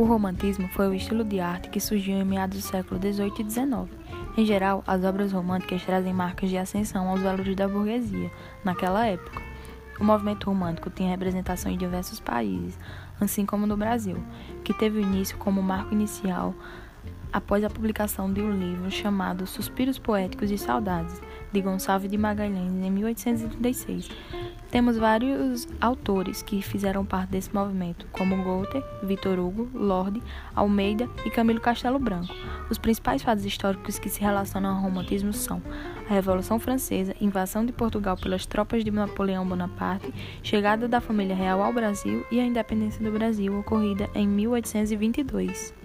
O romantismo foi o estilo de arte que surgiu em meados do século XVIII e XIX. Em geral, as obras românticas trazem marcas de ascensão aos valores da burguesia naquela época. O movimento romântico tinha representação em diversos países, assim como no Brasil, que teve início como marco inicial após a publicação de um livro chamado Suspiros Poéticos e Saudades, de Gonçalves de Magalhães, em 1836. Temos vários autores que fizeram parte desse movimento, como Goethe, Victor Hugo, Lorde, Almeida e Camilo Castelo Branco. Os principais fatos históricos que se relacionam ao romantismo são a Revolução Francesa, invasão de Portugal pelas tropas de Napoleão Bonaparte, chegada da família real ao Brasil e a independência do Brasil, ocorrida em 1822.